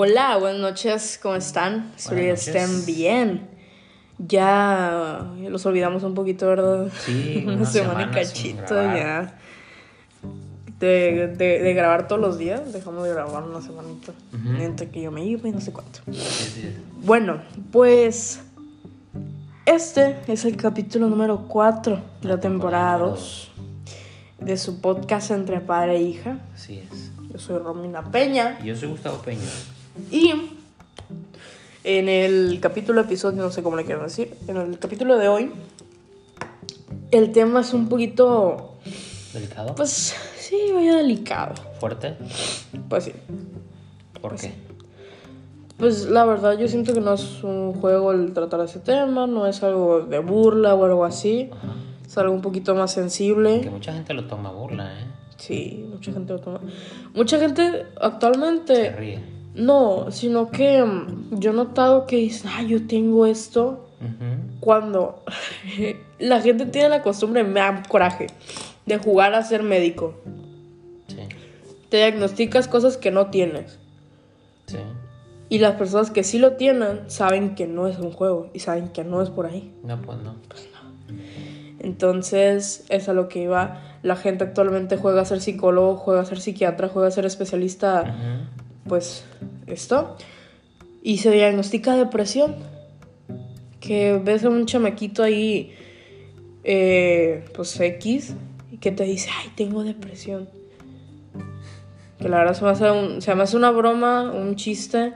Hola, buenas noches, ¿cómo están? Espero que estén bien. Ya los olvidamos un poquito, ¿verdad? Sí, una semana cachito ya. De, de, de grabar todos los días, dejamos de grabar una semanita. Entre que yo me iba y no sé cuánto. Sí, sí. Bueno, pues este es el capítulo número 4 de la temporada 2 de su podcast entre padre e hija. Así es. Yo soy Romina Peña Y Yo soy Gustavo Peña. Y en el capítulo episodio, no sé cómo le quiero decir, en el capítulo de hoy el tema es un poquito, ¿Delicado? pues sí, vaya delicado. ¿Fuerte? Pues sí. ¿Por qué? Pues la verdad yo siento que no es un juego el tratar ese tema, no es algo de burla o algo así, Ajá. es algo un poquito más Que sensible. mucha gente lo toma burla, ¿eh? Sí, mucha gente lo toma. Mucha gente Se actualmente ríe. No, sino que mm, yo he notado que dicen, ah, yo tengo esto, cuando la gente tiene la costumbre, me da coraje, de jugar a ser médico. Sí, Te diagnosticas cosas que no tienes. sí. Y las personas que sí lo tienen saben que no es un juego y saben que no es por ahí. No, pues no. Entonces, es a lo que iba. La gente actualmente juega a ser psicólogo, juega a ser psiquiatra, juega a ser especialista. Pues esto. Y se diagnostica depresión. Que ves a un chamaquito ahí, eh, pues X, y que te dice, ay, tengo depresión. Que la verdad se me hace, un- se me hace una broma, un chiste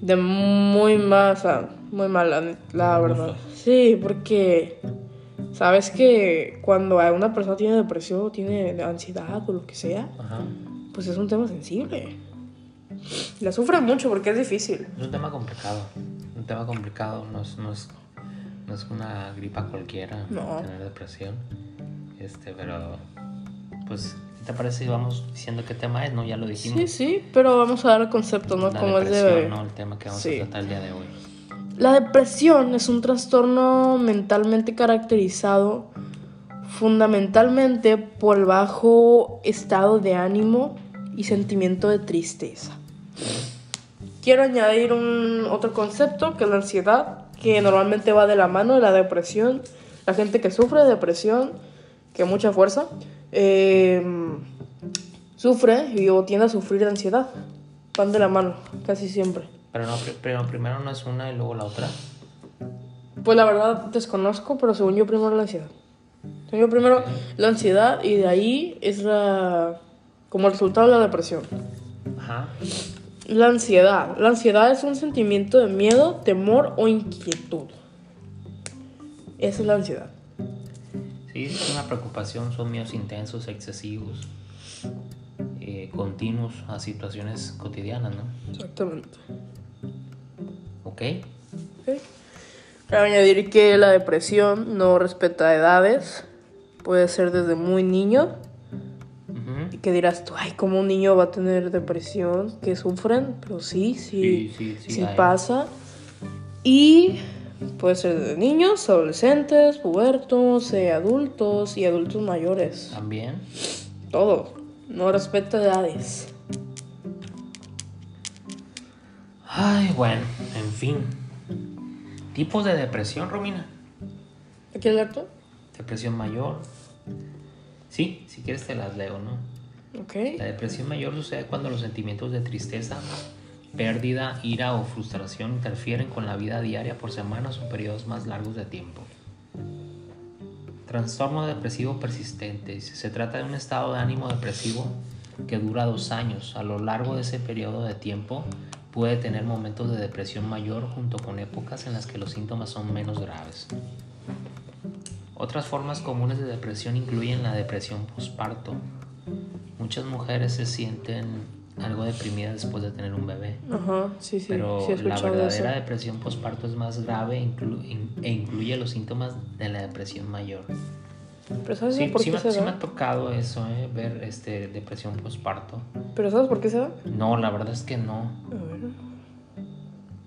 de muy sea, muy mala, la verdad. Sí, porque sabes que cuando una persona tiene depresión tiene ansiedad o lo que sea, Ajá. pues es un tema sensible. La sufre mucho porque es difícil. Es un tema complicado. Un tema complicado. No es, no es, no es una gripa cualquiera No. tener depresión. Este, pero. Pues, ¿qué te parece si vamos diciendo qué tema es? No, ya lo dijimos. Sí, sí, pero vamos a dar el concepto, ¿no? La Como es de... ¿no? El tema que vamos Sí. a tratar el día de hoy. La depresión es un trastorno mentalmente caracterizado fundamentalmente por el bajo estado de ánimo y sentimiento de tristeza. Quiero añadir un otro concepto que es la ansiedad, que normalmente va de la mano de la depresión. La gente que sufre de depresión, que mucha fuerza, eh, sufre y o tiende a sufrir de ansiedad. Van de la mano, casi siempre. Pero, no, pero primero no es una y luego la otra. Pues la verdad desconozco, pero según yo primero la ansiedad. Según yo primero la ansiedad y de ahí es la como resultado de la depresión. Ajá. La ansiedad. La ansiedad es un sentimiento de miedo, temor o inquietud. Esa es la ansiedad. Sí, es una preocupación, son miedos intensos, excesivos, eh, continuos a situaciones cotidianas, ¿no? Exactamente. ¿Ok? Ok. Cabe añadir que la depresión no respeta edades. Puede ser desde muy niño. Que dirás tú, ay, ¿cómo un niño va a tener depresión? Que sufren, pero sí, sí, Sí, pasa. Y puede ser de niños, adolescentes, pubertos, eh, adultos y adultos mayores. También. Todo. No respeta edades. Ay, bueno, en fin. Tipos de depresión, Romina. ¿Aquí alerta? Depresión mayor. Sí, si quieres te las leo, ¿no? Ok. La depresión mayor sucede cuando los sentimientos de tristeza, pérdida, ira o frustración interfieren con la vida diaria por semanas o periodos más largos de tiempo. Trastorno depresivo persistente. Se trata de un estado de ánimo depresivo que dura dos años. A lo largo de ese periodo de tiempo puede tener momentos de depresión mayor junto con épocas en las que los síntomas son menos graves. Otras formas comunes de depresión incluyen la depresión postparto. Muchas mujeres se sienten algo deprimidas después de tener un bebé, Ajá, sí, sí. pero sí la de eso. verdadera depresión postparto es más grave e inclu- in- e incluye los síntomas de la depresión mayor. Pero ¿sabes Sí, por sí qué me, se sí me da? ha tocado eso, eh, ver este, depresión postparto. Pero ¿sabes por qué se da? No, la verdad es que no. A ver.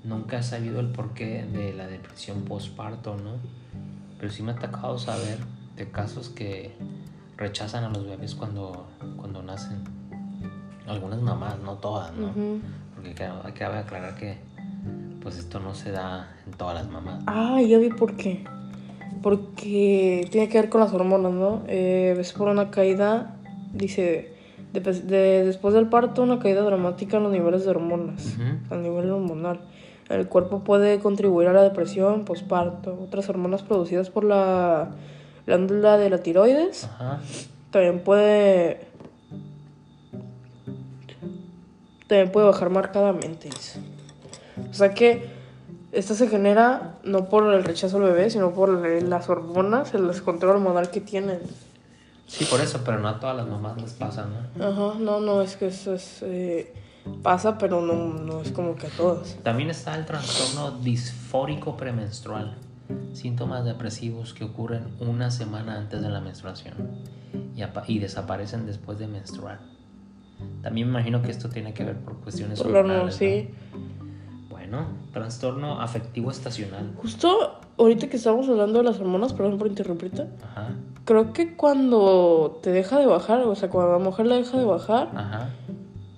Nunca he sabido el porqué de la depresión postparto, ¿no? Pero sí me ha tocado saber de casos que rechazan a los bebés cuando, cuando nacen. Algunas mamás, no todas, ¿no? Ujú. Porque cabe, cabe aclarar que pues esto no se da en todas las mamás. Ah, ya vi por qué. Porque tiene que ver con las hormonas, ¿no? Eh, es por una caída, dice, de- de- después del parto, una caída dramática en los niveles de hormonas, a nivel hormonal. El cuerpo puede contribuir a la depresión, posparto, otras hormonas producidas por la glándula de la tiroides. Ajá. También puede. También puede bajar marcadamente. O sea que esto se genera no por el rechazo al bebé, sino por las hormonas, el descontrol hormonal que tienen. Sí, por eso, pero no a todas las mamás les pasa, ¿no? Ajá, no, no, es que eso es. eh, pasa, pero no, no es como que a todas. También está el trastorno disfórico premenstrual, síntomas depresivos que ocurren una semana antes de la menstruación y, y desaparecen después de menstruar. También me imagino que esto tiene que ver por cuestiones hormonales, sí. ¿no? Bueno, trastorno afectivo estacional. Justo ahorita que estamos hablando de las hormonas, perdón por interrumpirte. Ajá, Creo que cuando te deja de bajar, o sea, cuando la mujer la deja de bajar, ajá.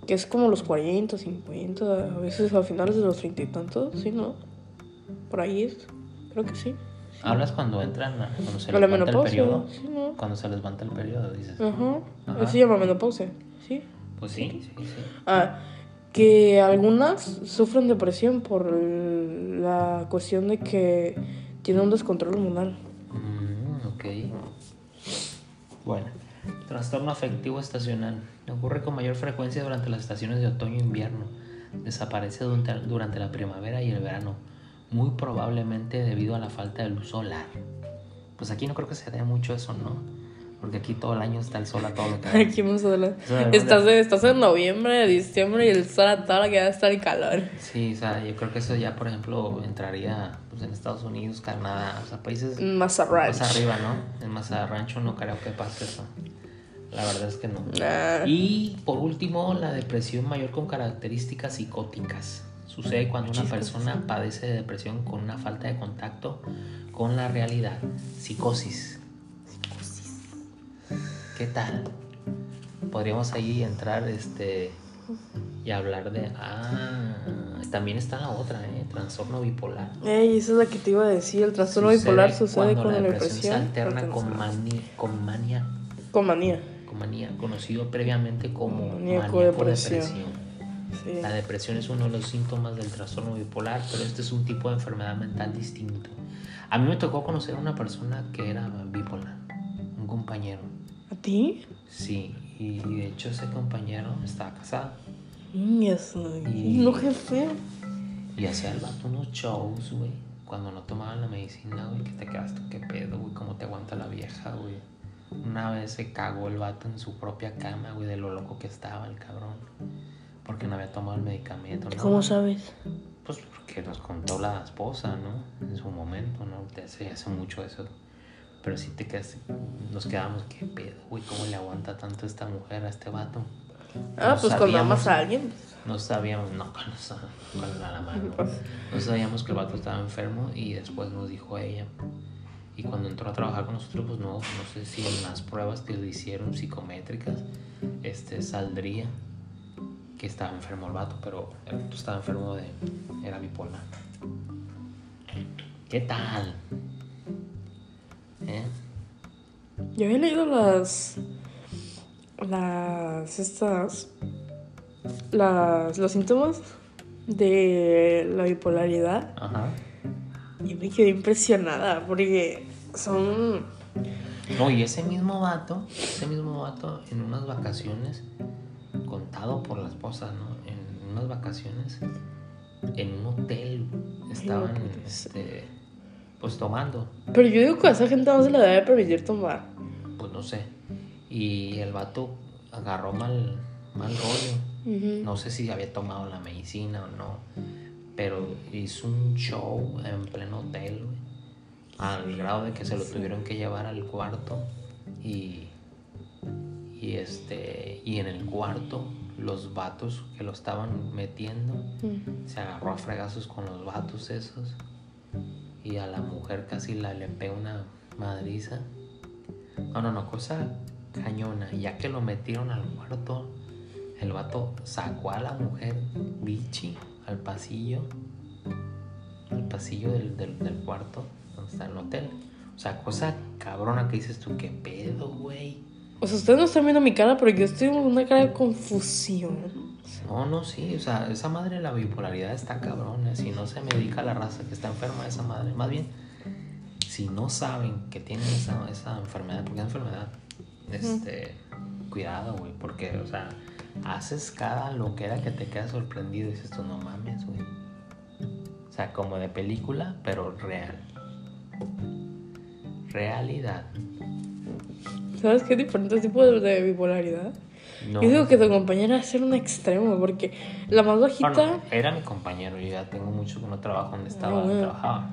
que es como los 40, 50, a veces a finales de los 30 y tantos, ¿sí, no? Por ahí es, creo que sí. Hablas cuando entran, cuando se les levanta el periodo. sí, ¿no? Cuando se les levanta el periodo, dices. Ajá, Ajá. eso se llama menopausia, ¿sí? Pues sí, sí, sí. Ah, que algunas sufren depresión por la cuestión de que tienen un descontrol hormonal. Mm, ok. Bueno, trastorno afectivo estacional. Ocurre con mayor frecuencia durante las estaciones de otoño e invierno. Desaparece durante la primavera y el verano, muy probablemente debido a la falta de luz solar. Pues aquí no creo que se dé mucho eso, ¿no? Porque aquí todo el año está el sol a todo lo que da. Aquí vamos a hablar. Estás, de- estás en noviembre, diciembre y el sol a toda la que va a estar en calor. Sí, o sea, yo creo que eso ya, por ejemplo, entraría pues, en Estados Unidos, Canadá, o sea, países Mazarrach. más arriba, ¿no? En Masa Rancho no creo que pase eso. La verdad es que no. Nah. Y por último, la depresión mayor con características psicóticas. Sucede cuando una persona padece de depresión con una falta de contacto con la realidad. Psicosis. ¿Qué tal? Podríamos ahí entrar este y hablar de ah, también está la otra, eh, trastorno bipolar. Ey, esa es la que te iba a decir. El trastorno Sucede bipolar sucede con la depresión se alterna con, mani- con manía con manía. con manía, conocido previamente como Maníaco maníaco depresión. depresión. Sí. La depresión es uno de los síntomas del trastorno bipolar, pero este es un tipo de enfermedad mental distinto. A mí me tocó conocer a una persona que era bipolar, un compañero. ¿A ti? Sí, y de hecho ese compañero estaba casado Mm, eso. Y- No, jefe. y hacía el vato unos shows, güey. Cuando no tomaban la medicina, güey, que te quedaste, qué pedo, güey, cómo te aguanta la vieja, güey. Una vez se cagó el vato en su propia cama, güey, de lo loco que estaba el cabrón. Porque no había tomado el medicamento, ¿no? ¿Cómo sabes? Pues porque nos contó la esposa, ¿no? En su momento, ¿no? Te hace, hace mucho eso. Pero sí te quedas, nos quedamos, qué pedo, güey, ¿cómo le aguanta tanto esta mujer a este vato? Ah, No pues cuando sabíamos- amas a alguien. No sabíamos, no, con, esa- con la mano. Pues, No sabíamos que el vato estaba enfermo y después nos dijo ella. Y cuando entró a trabajar con nosotros, pues no, no sé si en las pruebas que le hicieron psicométricas, este saldría que estaba enfermo el vato, pero el vato estaba enfermo de. era bipolar. ¿Qué tal? ¿Eh? Yo había leído las. Las. Estas. Las. Los síntomas de la bipolaridad. Ajá. Y me quedé impresionada porque son. No, y ese mismo vato, ese mismo vato en unas vacaciones, contado por la esposa, ¿no? En unas vacaciones, en un hotel, estaban, este, pues tomando, Pero yo digo que a esa gente no se le debe permitir tomar. pues no sé. Y el vato agarró mal, mal rollo. No sé si había tomado la medicina o no, pero hizo un show en pleno hotel, güey, al grado de que se lo tuvieron que llevar al cuarto y, y este y en el cuarto los vatos que lo estaban metiendo Ujú. se agarró a fregazos con los vatos esos y a la mujer casi la le pegó una madriza. No, no, no, cosa cañona. Ya que lo metieron al cuarto, El vato sacó a la mujer bichi al pasillo, al pasillo del, del, del cuarto donde está el hotel. O sea, cosa cabrona que dices tú, qué pedo, güey. O sea, ustedes no están viendo mi cara, pero yo estoy con una cara de confusión. No, no, sí, o sea, esa madre de la bipolaridad está cabrona. Si no se medica la raza que está enferma esa madre, más bien, si no saben que tienen esa, esa enfermedad, porque es enfermedad, este, cuidado, güey, porque, o sea, haces cada loquera que te queda sorprendido y dices tú, no mames, güey. O sea, como de película, pero real. Realidad. ¿Sabes qué diferentes tipos de, bipolaridad? No. Yo digo que tu compañera es ser un extremo, porque la más bajita, era mi compañero, yo ya tengo mucho que no trabajo donde estaba, Ah, bueno. trabajaba.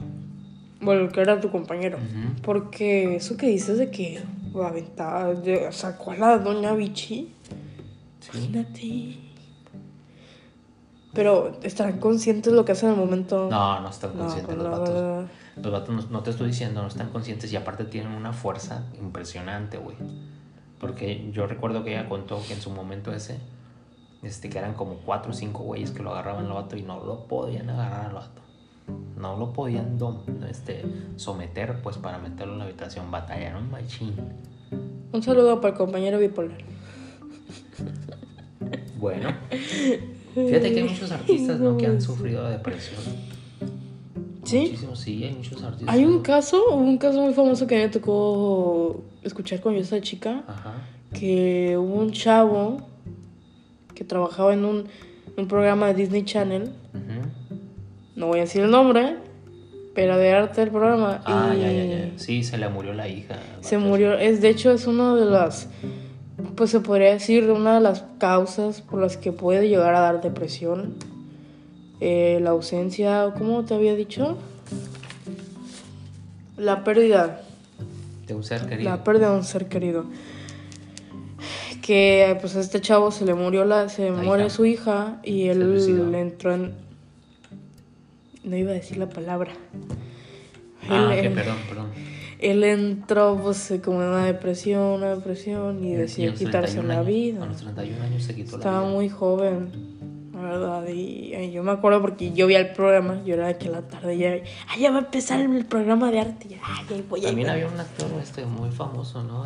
bueno, que era tu compañero. Porque eso que dices de que la aventaba, de, sacó a la doña Vichy, Sí. imagínate. Pero estarán conscientes de lo que hacen en el momento. No, no están conscientes los la vatos. Los vatos no, no te estoy diciendo, no están conscientes y aparte tienen una fuerza impresionante, güey. Porque yo recuerdo que ella contó que en su momento ese, este, que eran como cuatro o cinco güeyes que lo agarraban al vato y no lo podían agarrar al vato. No lo podían dom- este, someter, pues, para meterlo en la habitación. Batallaron machín. Un saludo para el compañero bipolar. Bueno, fíjate que hay muchos artistas, ¿no? Que han sufrido de depresión. ¿Sí? Muchísimos, sí, hay muchos artistas. Hay un caso, un caso muy famoso que me tocó escuchar cuando yo estaba chica, Ajá. que hubo un chavo que trabajaba en un, un programa de Disney Channel, Ujú. no voy a decir el nombre, pero de arte del programa. Ah, y ya, ya, ya. Sí, se le murió la hija. Se murió, es de hecho es una de las, pues se podría decir, una de las causas por las que puede llegar a dar depresión. Eh, la ausencia, ¿cómo te había dicho? La pérdida De un ser querido. La pérdida de un ser querido. Que pues a este chavo se le murió la, se La muere hija. su hija y él suicidó. entró en no iba a decir la palabra. Ah, él, él- perdón, perdón. Él entró pues como en una depresión, una depresión y Y decidió quitarse 31 la años- vida. A los 31 años se quitó Estaba la vida. muy joven, la verdad. Y, y yo me acuerdo porque yo vi el programa, yo era de que a la tarde ya, "Ay, ya va a empezar el programa de arte. Ya, ay, ahí voy, También voy". había un actor este, muy famoso, ¿no?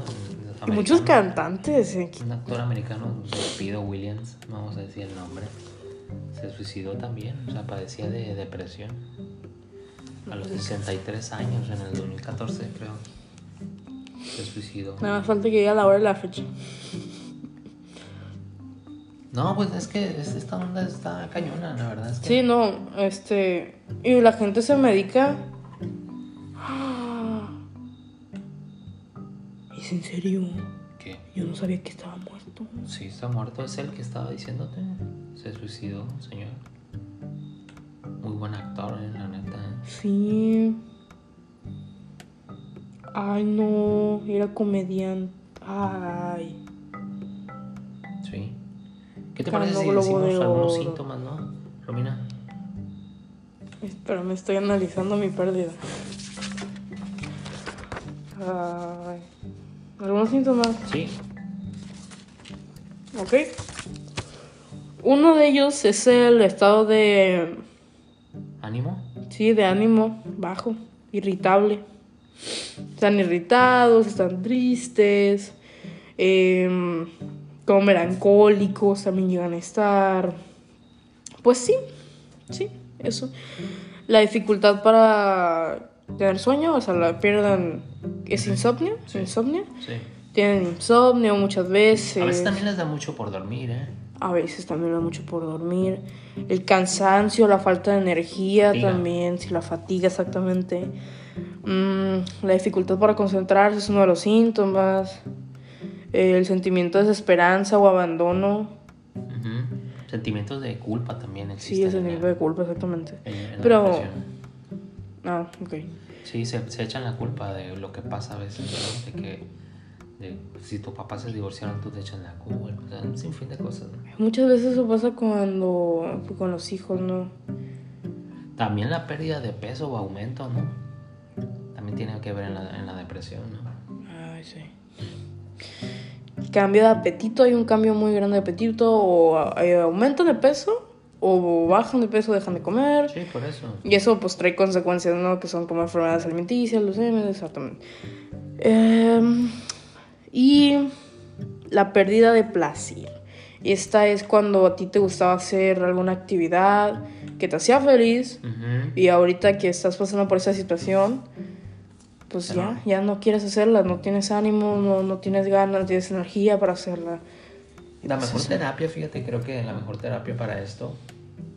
Muchos cantantes. eh, Un actor americano, Pido Williams, vamos a decir el nombre. Se suicidó también, o sea, padecía de depresión. A los 63 años, en el 2014, creo. Se suicidó. Nada más falta que llegue la hora y la fecha. No, pues es que es- esta onda está cañona, la verdad es que. Sí, no, este. Y la gente se medica. ¿Es en serio? ¿Qué? Yo no sabía que estaba muerto. Sí, está muerto, es el que estaba diciéndote. Se suicidó, señor. Muy buen actor, eh, la neta. Sí. Ay, no, era comediante. Ay. Sí. ¿Qué te parece si decimos de algunos síntomas, no? Romina. Espera, me estoy analizando mi pérdida. Ay. ¿Algunos síntomas? Sí. Ok. Uno de ellos es el estado de. ¿Ánimo? Sí, de ánimo bajo, irritable. Están irritados, están tristes, em, como melancólicos también llegan a estar. Pues sí, sí, eso. La dificultad para tener sueño, o sea, la pierdan. ¿Es insomnio? Sí. ¿Insomnio? Sí. Tienen insomnio muchas veces. A veces también les da mucho por dormir, ¿eh? A veces también da mucho por dormir. El cansancio, la falta de energía Fatiga. también, si la fatiga exactamente. Mm, la dificultad para concentrarse es uno de los síntomas. El sentimiento de desesperanza o abandono. Sentimientos de culpa también existen. Sí, el en sentimiento de culpa, exactamente. en- en la Pero-. Ah, ok. Sí, se, se echan la culpa de lo que pasa a veces, ¿no? De que de, si tu papá se divorciaron, tú te echan la culpa. O sea, un sinfín de cosas, ¿no? Muchas veces eso pasa cuando con los hijos, ¿no? También la pérdida de peso o aumento, ¿no? También tiene que ver en la, en la depresión, ¿no? Ay, sí. cambio de apetito, hay un cambio muy grande de apetito, o eh, aumentan de peso, o bajan de peso, dejan de comer. Sí, por eso. Y eso pues trae consecuencias, ¿no? Que son como enfermedades alimenticias, leucemia, exactamente. Em, y la pérdida de placer. Esta es cuando a ti te gustaba hacer alguna actividad que te hacía feliz y ahorita que estás pasando por esa situación, pues ya, ya no quieres hacerla, no tienes ánimo, no, no tienes ganas, no tienes energía para hacerla. La mejor terapia, fíjate, creo que la mejor terapia para esto.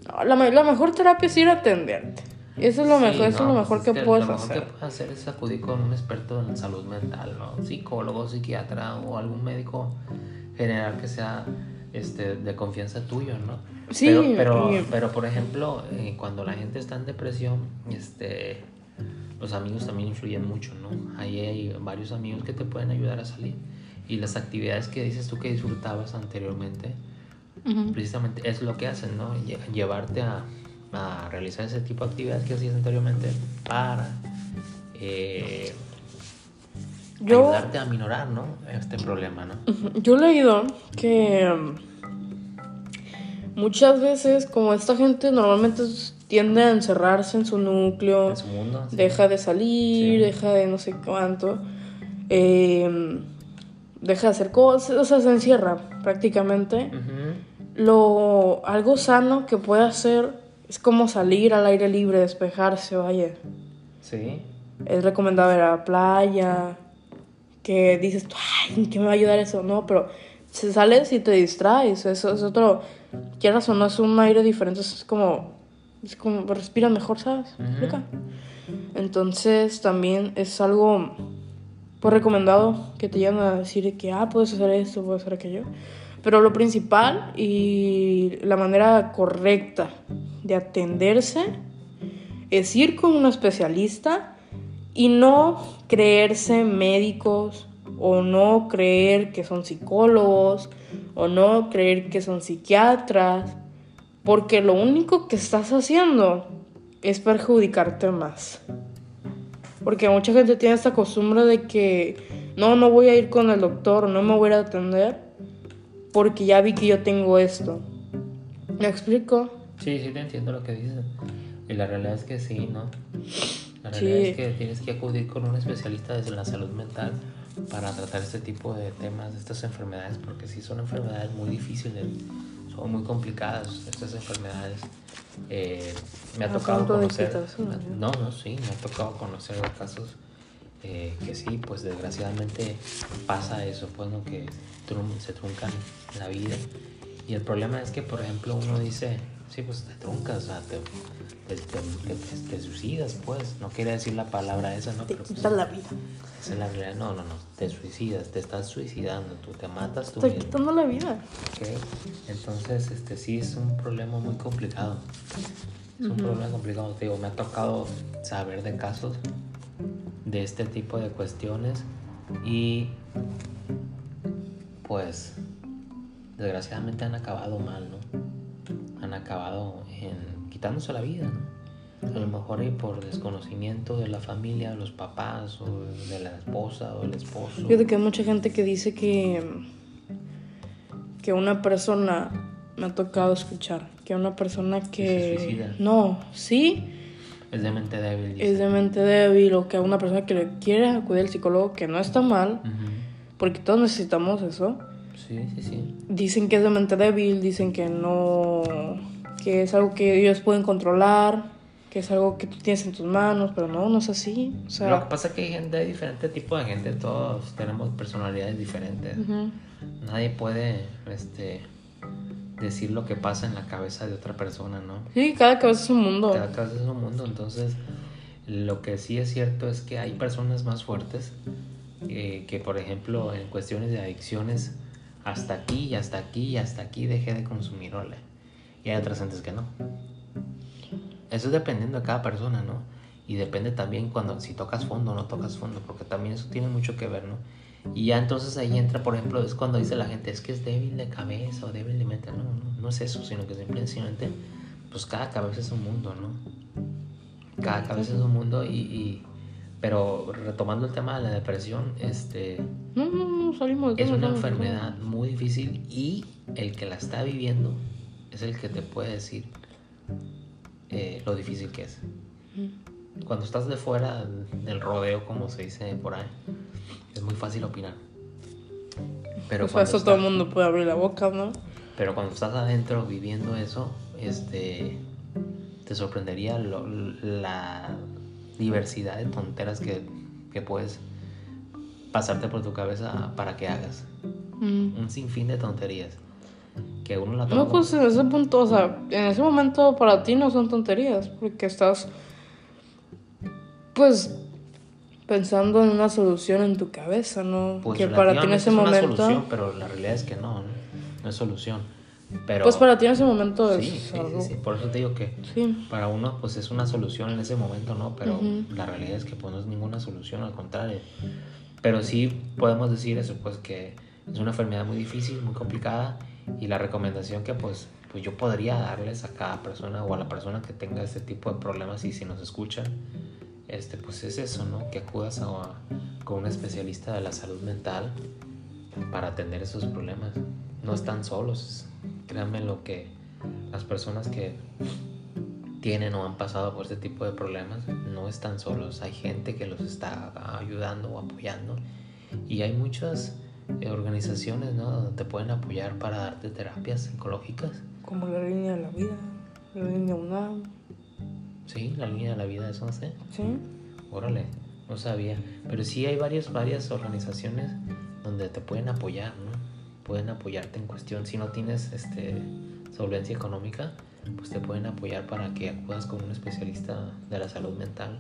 No, La, la mejor terapia es ir a atenderte. Eso es lo Sí, mejor, eso es no, lo pues mejor es que, puedes Lo mejor hacer. que puedes hacer es acudir con un experto en salud mental, ¿no? Psicólogo, psiquiatra o algún médico general que sea este, de confianza tuyo, ¿no? Sí, Pero, pero, pero, por ejemplo, eh, cuando la gente está en depresión, este, los amigos también influyen mucho, ¿no? Ahí hay varios amigos que te pueden ayudar a salir. Y las actividades que dices tú que disfrutabas anteriormente, Ujú. precisamente es lo que hacen, ¿no? Lle- Llevarte a, a realizar ese tipo de actividades que hacías anteriormente para eh, Yo, ayudarte a minorar, ¿no? Este problema, ¿no? Yo he leído que um, muchas veces, como esta gente normalmente tiende a encerrarse en su núcleo, En su mundo. sí. deja de salir, Sí. deja de no sé cuánto, eh, deja de hacer cosas, o sea, se encierra prácticamente. Lo, algo sano que puede hacer es como salir al aire libre, despejarse, vaya. Sí. Es recomendable ir a la playa, que dices, ay, ¿qué me va a ayudar eso? No, pero si sales y te distraes, eso es otro, quieras o no, es un aire diferente, es como, es como, respiras mejor, ¿sabes? ¿Me Ujú. explica? Entonces también es algo, pues recomendado, que te llegan a decir que, ah, puedes hacer esto, puedes hacer aquello. Pero lo principal y la manera correcta de atenderse es ir con un especialista y no creerse médicos o no creer que son psicólogos o no creer que son psiquiatras, porque lo único que estás haciendo es perjudicarte más. Porque mucha gente tiene esta costumbre de que no, no voy a ir con el doctor, no me voy a atender, porque ya vi que yo tengo esto. ¿Me explico? Sí, sí, te entiendo lo que dices. Y la realidad es que sí, ¿no? La Sí. realidad es que tienes que acudir con un especialista desde la salud mental para tratar este tipo de temas, estas enfermedades, porque sí son enfermedades muy difíciles, son muy complicadas estas enfermedades. Eh, me ha A tocado conocer, no, no, sí, me ha tocado conocer casos eh, que sí, pues desgraciadamente pasa eso, pues, ¿no? Que trum- se truncan la vida. Y el problema es que, por ejemplo, uno dice, sí, pues te truncas, o sea, te, te, te- te- suicidas, pues. No quiere decir la palabra esa, ¿no? Te Pero, pues, quitas la vida. esa es la realidad. No, no, no, te suicidas, te estás suicidando, tú te matas tú Te mismo. quitando la vida. ¿ok? Entonces, este sí es un problema muy complicado. Es un Ujú. problema complicado, te digo, me ha tocado saber de casos de este tipo de cuestiones y pues desgraciadamente han acabado mal, ¿no? Han acabado en quitándose la vida, ¿no? A lo mejor y por desconocimiento de la familia, de los papás o de la esposa o del esposo. Fíjate que hay mucha gente que dice que, que una persona, me ha tocado escuchar, que una persona que... se suicida. No, sí, Es de mente débil. es de mente débil o que una persona que le quiere acudir al psicólogo, que no está mal, porque todos necesitamos eso. Sí, sí, sí. Dicen que es de mente débil, dicen que no, que es algo que ellos pueden controlar, que es algo que tú tienes en tus manos, pero no, no es así. O Lo que pasa es que hay gente, hay diferente tipo de gente, todos tenemos personalidades diferentes. Nadie puede este, decir lo que pasa en la cabeza de otra persona, ¿no? sí, cada cabeza es un mundo. Cada cabeza es un mundo, entonces lo que sí es cierto es que hay personas más fuertes eh, que, por ejemplo, en cuestiones de adicciones, hasta aquí y hasta aquí y hasta aquí dejé de consumir ole. Y hay otras gentes que no. Eso es dependiendo de cada persona, ¿no? Y depende también cuando si tocas fondo o no tocas fondo, porque también eso tiene mucho que ver, ¿no? Y ya entonces ahí entra, por ejemplo, es cuando dice la gente, es que es débil de cabeza o débil de mente. No, no, no es eso, sino que simplemente, pues cada cabeza es un mundo, ¿no? Cada cabeza es un mundo y, y Pero retomando el tema de la depresión, este No, no, no, salimos de es una enfermedad muy difícil y el que la está viviendo es el que te puede decir eh, lo difícil que es. Cuando estás de fuera del rodeo, como se dice por ahí, es muy fácil opinar. Pero, Pues eso está- todo el mundo puede abrir la boca, ¿no? pero cuando estás adentro viviendo eso, este, te sorprendería lo- la diversidad de tonteras que, que puedes pasarte por tu cabeza para que hagas. Mm. Un sinfín de tonterías. Que uno la toma No, pues en ese punto, o sea, en ese momento para ti no son tonterías, porque estás, pues, pensando en una solución en tu cabeza, ¿no? Pues que para ti en ese es una momento, solución, pero la realidad es que no, no, no es solución. Pero, pues para ti en ese momento es sí, sí, algo. sí, por eso te digo que Sí. para uno pues es una solución en ese momento, ¿no? Pero la realidad es que pues no es ninguna solución, al contrario. Pero sí podemos decir eso, pues que es una enfermedad muy difícil, muy complicada y la recomendación que pues, pues yo podría darles a cada persona o a la persona que tenga este tipo de problemas y si nos escuchan, este, pues es eso, ¿no? Que acudas a, con un especialista de la salud mental para atender esos problemas. No están solos, créanme lo que las personas que tienen o han pasado por este tipo de problemas no están solos. Hay gente que los está ayudando o apoyando y hay muchas eh, organizaciones, ¿no? Donde te pueden apoyar para darte terapias psicológicas. Como la línea de la vida, la línea UNAM, Sí, la línea de la vida, no sé. ¿sí? Órale, no sabía. Pero sí hay varias, varias organizaciones donde te pueden apoyar, ¿no? Pueden apoyarte en cuestión. Si no tienes este, solvencia económica, pues te pueden apoyar para que acudas con un especialista de la salud mental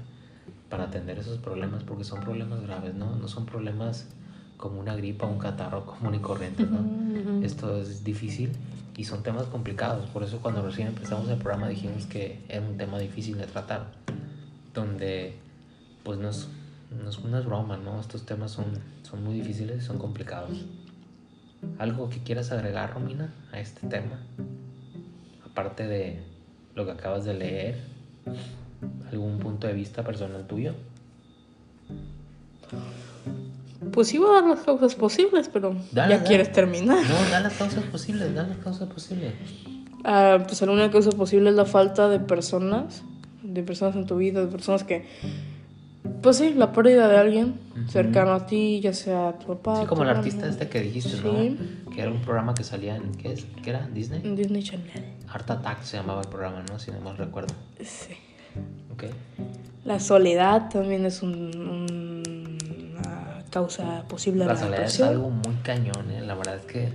para atender esos problemas, porque son problemas graves, ¿no? No son problemas como una gripa un catarro común y corriente, ¿no? Esto es difícil y son temas complicados. Por eso cuando recién empezamos el programa dijimos que era un tema difícil de tratar. Donde pues no es, no es una broma, ¿no? Estos temas son, son muy difíciles y son complicados. ¿Algo que quieras agregar, Romina, a este tema? Aparte de lo que acabas de leer, ¿algún punto de vista personal tuyo? Pues iba a dar las causas posibles, pero Dale, ya dale. quieres terminar. No, da las causas posibles, da las causas posibles. Ah, pues la única causa posible es la falta de personas, de personas en tu vida, de personas que, pues sí, la pérdida de alguien Ujú. cercano a ti, ya sea tu papá. Sí, como el artista este que dijiste, Sí. ¿no? Que era un programa que salía en, ¿qué es? ¿Qué era? ¿Disney? Disney Channel. Art Attack se llamaba el programa, ¿no? Si no mal recuerdo. Sí. Ok. La soledad también es un- una causa posible La la, soledad es depresión. algo muy cañón, ¿eh? La verdad es que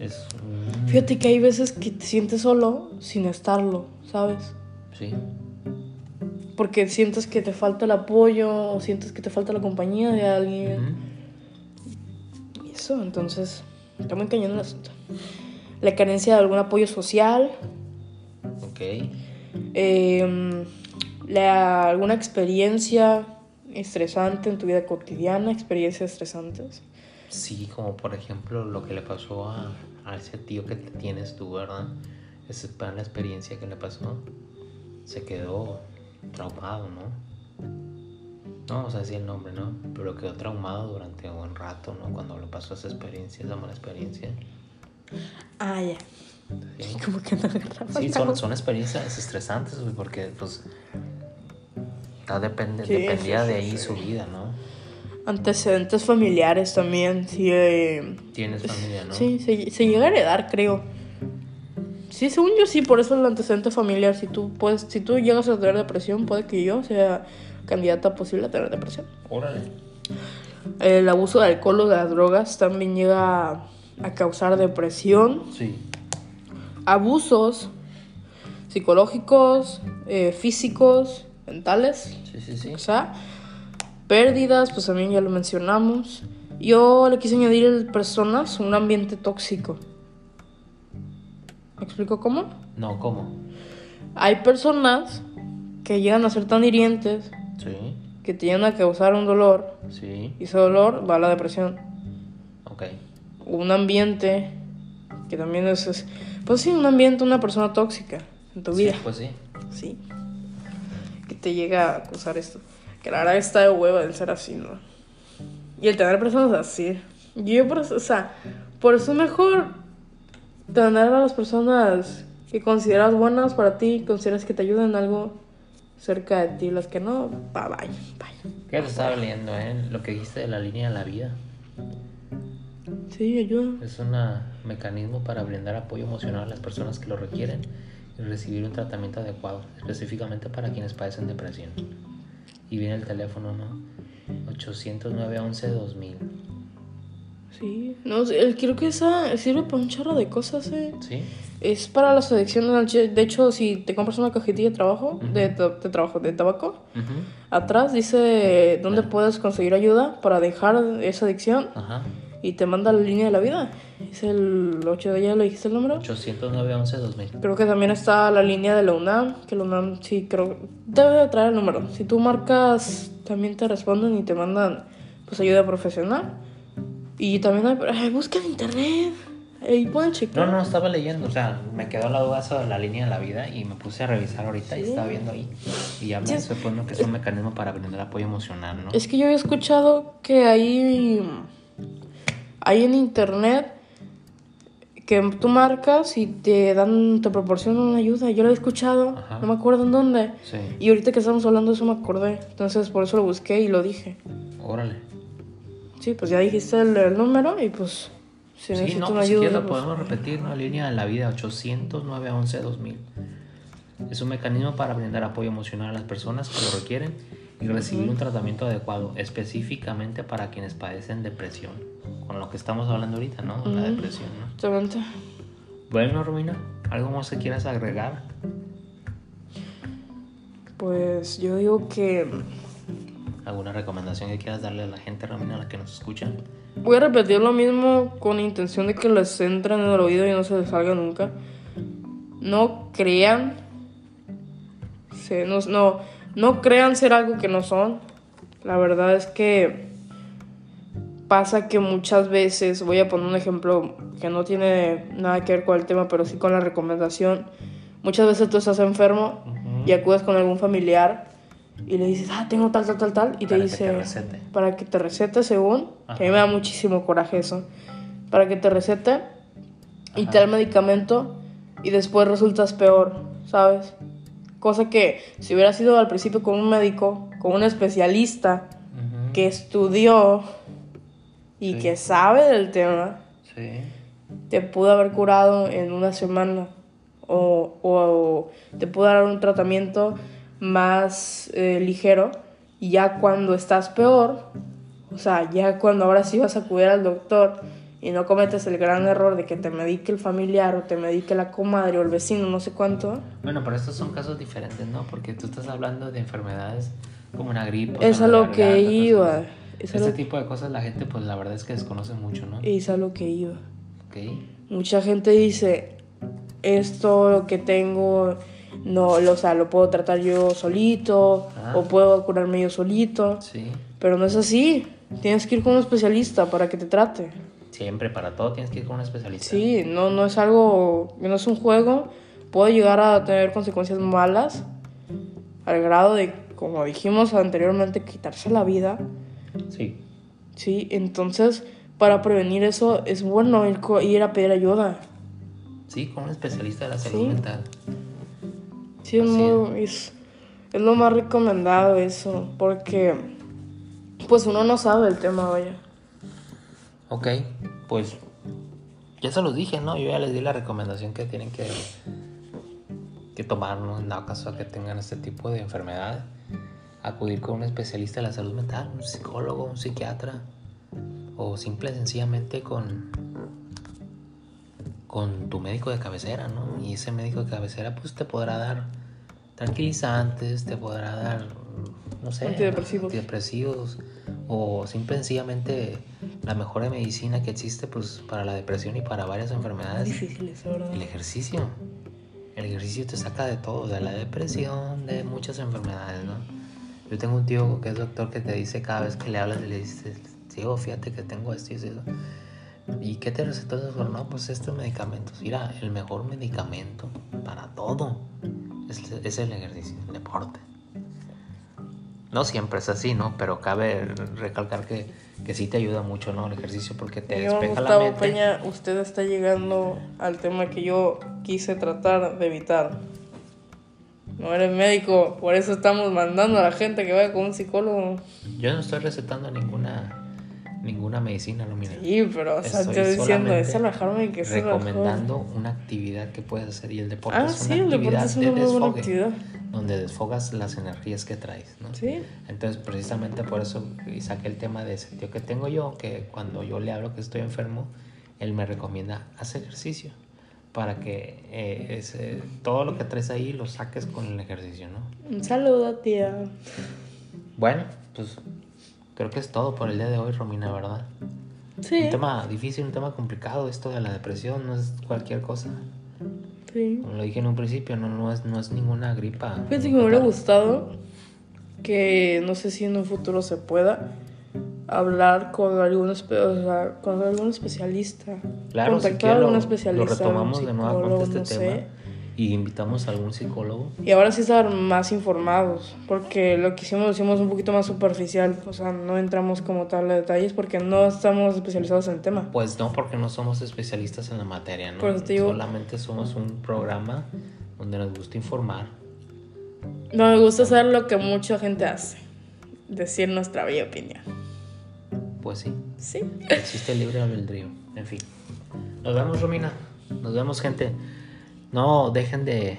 es un... Fíjate que hay veces que te sientes solo sin estarlo, ¿sabes? Sí. Porque sientes que te falta el apoyo o sientes que te falta la compañía de alguien. Y eso, entonces, está muy cañón el asunto. La carencia de algún apoyo social, Ok. eh, la- alguna experiencia estresante en tu vida cotidiana, experiencias estresantes. Sí, como por ejemplo lo que le pasó a, a ese tío que tienes tú, ¿verdad? Esa es para la experiencia que le pasó. Se quedó traumado, ¿no? No vamos a decir el nombre, ¿no? Pero quedó traumado durante un buen rato, ¿no? Cuando le pasó esa experiencia, esa mala experiencia. Ah, ya. ¿sí? Como que no Sí, son, son experiencias estresantes, porque pues Sí, dependía sí, de ahí sí. su vida, ¿no? Antecedentes familiares también, sí. eh, Tienes familia, ¿no? Sí, se, se llega a heredar, creo. Sí, según yo sí, por eso el antecedente familiar. Si tú puedes, si tú llegas a tener depresión, puede que yo sea candidata posible a tener depresión. Órale. El abuso de alcohol o de las drogas también llega a, a causar depresión. Sí. Abusos psicológicos, eh, físicos, mentales. Sí, sí, sí. O sea, pérdidas, pues también ya lo mencionamos. Yo le quise añadir el personas, un ambiente tóxico. ¿Me explico cómo? No, ¿cómo? Hay personas que llegan a ser tan hirientes Sí, que te llegan a causar un dolor sí. y ese dolor va a la depresión. Ok. Un ambiente que también es, es- pues sí, un ambiente, una persona tóxica en tu vida. Sí, pues sí. Sí. Te llega a causar esto. Que la verdad está de hueva el ser así, ¿no? Y el tener personas así. Yo, por eso, o sea, por eso es mejor tener a las personas que consideras buenas para ti, consideras que te ayudan en algo cerca de ti, las que no, pa, vaya, vaya. ¿Qué te estaba leyendo, eh? Lo que dijiste de la línea de la vida. Sí, ayuda. Es un mecanismo para brindar apoyo emocional a las personas que lo requieren y recibir un tratamiento adecuado, específicamente para quienes padecen depresión. Y viene el teléfono, ¿no? 809 11 2000. Sí, no, creo que esa sirve para un chorro de cosas, ¿eh? ¿Sí? Es para las adicciones. De hecho, si te compras una cajetilla de trabajo, de, ta- de trabajo, de tabaco, Ujú. atrás dice dónde puedes conseguir ayuda para dejar esa adicción y te manda la línea de la vida. Es el 8 de ya le dijiste el número. 809 11 2000. Creo que también está la línea de la UNAM, que la UNAM sí creo debe de traer el número. Si tú marcas, también te responden y te mandan pues ayuda profesional. Y también hay, ay, busca en internet. Ahí pueden checar. No, no, estaba leyendo, o sea, me quedó la duda sobre la línea de la vida y me puse a revisar ahorita y estaba viendo ahí. Y habla, Sí. supone que es un mecanismo para brindar apoyo emocional, ¿no? Es que yo había escuchado que hay, hay en internet que tú marcas y te dan, te proporcionan una ayuda. Yo lo he escuchado, Ajá. no me acuerdo en dónde. Sí, Y ahorita que estamos hablando de eso me acordé. Entonces por eso lo busqué y lo dije. órale. Sí, pues ya dijiste el, el número y pues si Sí, no, una pues si ayuda. quieres lo pues- podemos repetir, ¿no? Línea de la vida 809 11 2000. Es un mecanismo para brindar apoyo emocional a las personas que lo requieren y recibir un tratamiento adecuado, específicamente para quienes padecen depresión. Con lo que estamos hablando ahorita, ¿no? La depresión, ¿no? Exactamente. Bueno, Romina, ¿algo más que quieras agregar? Pues yo digo que ¿Alguna recomendación que quieras darle a la gente, Romina, a la que nos escuchan? voy a repetir lo mismo con intención de que les entren en el oído y no se les salga nunca. No crean. se- no, no, no crean ser algo que no son. La verdad es que pasa que muchas veces, voy a poner un ejemplo que no tiene nada que ver con el tema, pero sí con la recomendación. Muchas veces tú estás enfermo y acudes con algún familiar y le dices, ah, tengo tal, tal, tal, tal, y te Para que dice, te recete. para que te recete según, que a mí me da muchísimo coraje eso, para que te recete y te da el medicamento y después resultas peor, ¿sabes? Cosa que si hubiera sido al principio con un médico, con un especialista que estudió y Sí. que sabe del tema, Sí. te pudo haber curado en una semana o, o te pudo dar un tratamiento más eh, ligero y ya cuando estás peor, o sea, ya cuando ahora sí vas a acudir al doctor y no cometes el gran error de que te medique el familiar o te medique la comadre o el vecino, no sé cuánto, Bueno, pero estos son casos diferentes, ¿no? Porque tú estás hablando de enfermedades como una gripe. es a lo que iba. Es Este lo, tipo de cosas la gente, pues la verdad es que desconoce mucho, ¿no? es a lo que iba. Ok. Mucha gente dice, esto lo que tengo, no, lo, o sea, lo puedo tratar yo solito, Ah. o puedo curarme yo solito, Sí. pero no es así. Tienes que ir con un especialista para que te trate. Siempre, para todo tienes que ir con un especialista. Sí, no, no es algo, no es un juego, puede llegar a tener consecuencias malas, al grado de, como dijimos anteriormente, quitarse la vida. Sí. Sí, entonces, para prevenir eso, es bueno ir, ir a pedir ayuda. Sí, con un especialista de la salud Sí. mental. Sí, es, Así muy- es, es lo más recomendado eso, porque pues uno no sabe el tema, vaya. Ok, pues ya se los dije, ¿no? Yo ya les di la recomendación que tienen que, que tomar, ¿no? En dado caso de que tengan este tipo de enfermedad, acudir con un especialista de la salud mental, un psicólogo, un psiquiatra, o simple y sencillamente con, con tu médico de cabecera, ¿no? Y ese médico de cabecera, pues te podrá dar tranquilizantes, te podrá dar, no sé, Antidepresivos. antidepresivos, o simple y sencillamente la mejor medicina que existe, pues para la depresión y para varias enfermedades. Difícil eso, ¿verdad? El ejercicio. El ejercicio te saca de todo, de la depresión, de muchas enfermedades, ¿no? Yo tengo un tío que es doctor que te dice cada vez que le hablas y le dices, tío, fíjate que tengo esto y eso. ¿Y qué te recetó el doctor? No, pues estos medicamentos. Mira, el mejor medicamento para todo es, es el ejercicio, el deporte. No siempre es así, ¿no? Pero cabe recalcar que, que sí te ayuda mucho, ¿no? El ejercicio porque te Señor despeja la Gustavo mente. Peña, usted está llegando al tema que yo quise tratar de evitar. No eres médico, por eso estamos mandando a la gente que vaya con un psicólogo. Yo no estoy recetando ninguna ninguna medicina, no mira. Sí, pero o sea, Estoy diciendo, es alejarme que es el mejor. recomendando una actividad que puedes hacer y el deporte Ah, es sí, una el deporte actividad es de una muy buena actividad. donde desfogas las energías que traes, ¿no? Sí. Entonces, precisamente por eso y saqué el tema de tío que tengo yo, que cuando yo le hablo que estoy enfermo, él me recomienda hacer ejercicio para que eh, ese- todo lo que traes ahí lo saques con el ejercicio, ¿no? Un saludo, tía. Bueno, pues creo que es todo por el día de hoy, Romina, ¿verdad? Sí. Un tema difícil, un tema complicado, esto de la depresión no es cualquier cosa. Sí. Como lo dije en un principio, no, no, es, no es ninguna gripa. Fíjate que me hubiera gustado que no sé si en un futuro se pueda hablar con algún, espe- o sea, con algún especialista. Claro, contactar a lo, algún lo especialista. retomamos un de cuenta psicólogo, este no tema sé. Y invitamos a algún psicólogo. Y ahora sí estar más informados, porque lo que hicimos lo hicimos un poquito más superficial, o sea, no entramos como tal a detalles porque no estamos especializados en el tema. Pues no, porque no somos especialistas en la materia, ¿no? Por eso te digo- Solamente somos un programa donde nos gusta informar. No me gusta hacer lo que mucha gente hace, decir nuestra bella opinión. Pues sí, Sí. existe el libre albedrío. En fin. Nos vemos, Romina. Nos vemos, gente. No dejen de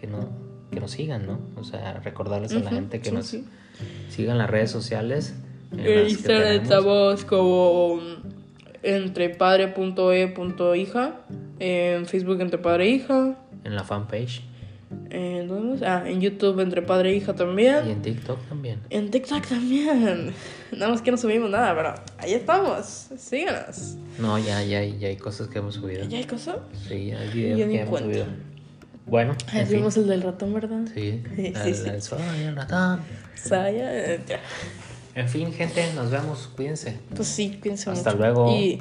que no que nos sigan, ¿no? O sea, recordarles a la gente que sí, nos sí. sigan las redes sociales. que Instagram estamos como entrepadre.e.hija, en Facebook entre padre e hija, En la fanpage. Ah, en YouTube entre padre e hija también. y en TikTok también. En TikTok también. Nada más que no subimos nada, pero ahí estamos. Síganos. No, ya, ya, ya hay cosas que hemos subido. ¿Ya hay cosas? Sí, hay videos Yo que hemos cuenta. subido. Bueno, en fin. Vimos el del ratón, ¿verdad? Sí, Sí, al- sí. y al ratón. Saya, eh, ya. En fin, gente, nos vemos. Cuídense. Pues sí, pienso Hasta mucho. luego. Y,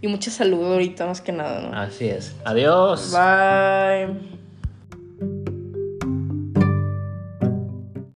y mucha salud ahorita, más que nada, ¿no? Así es. Adiós. Bye.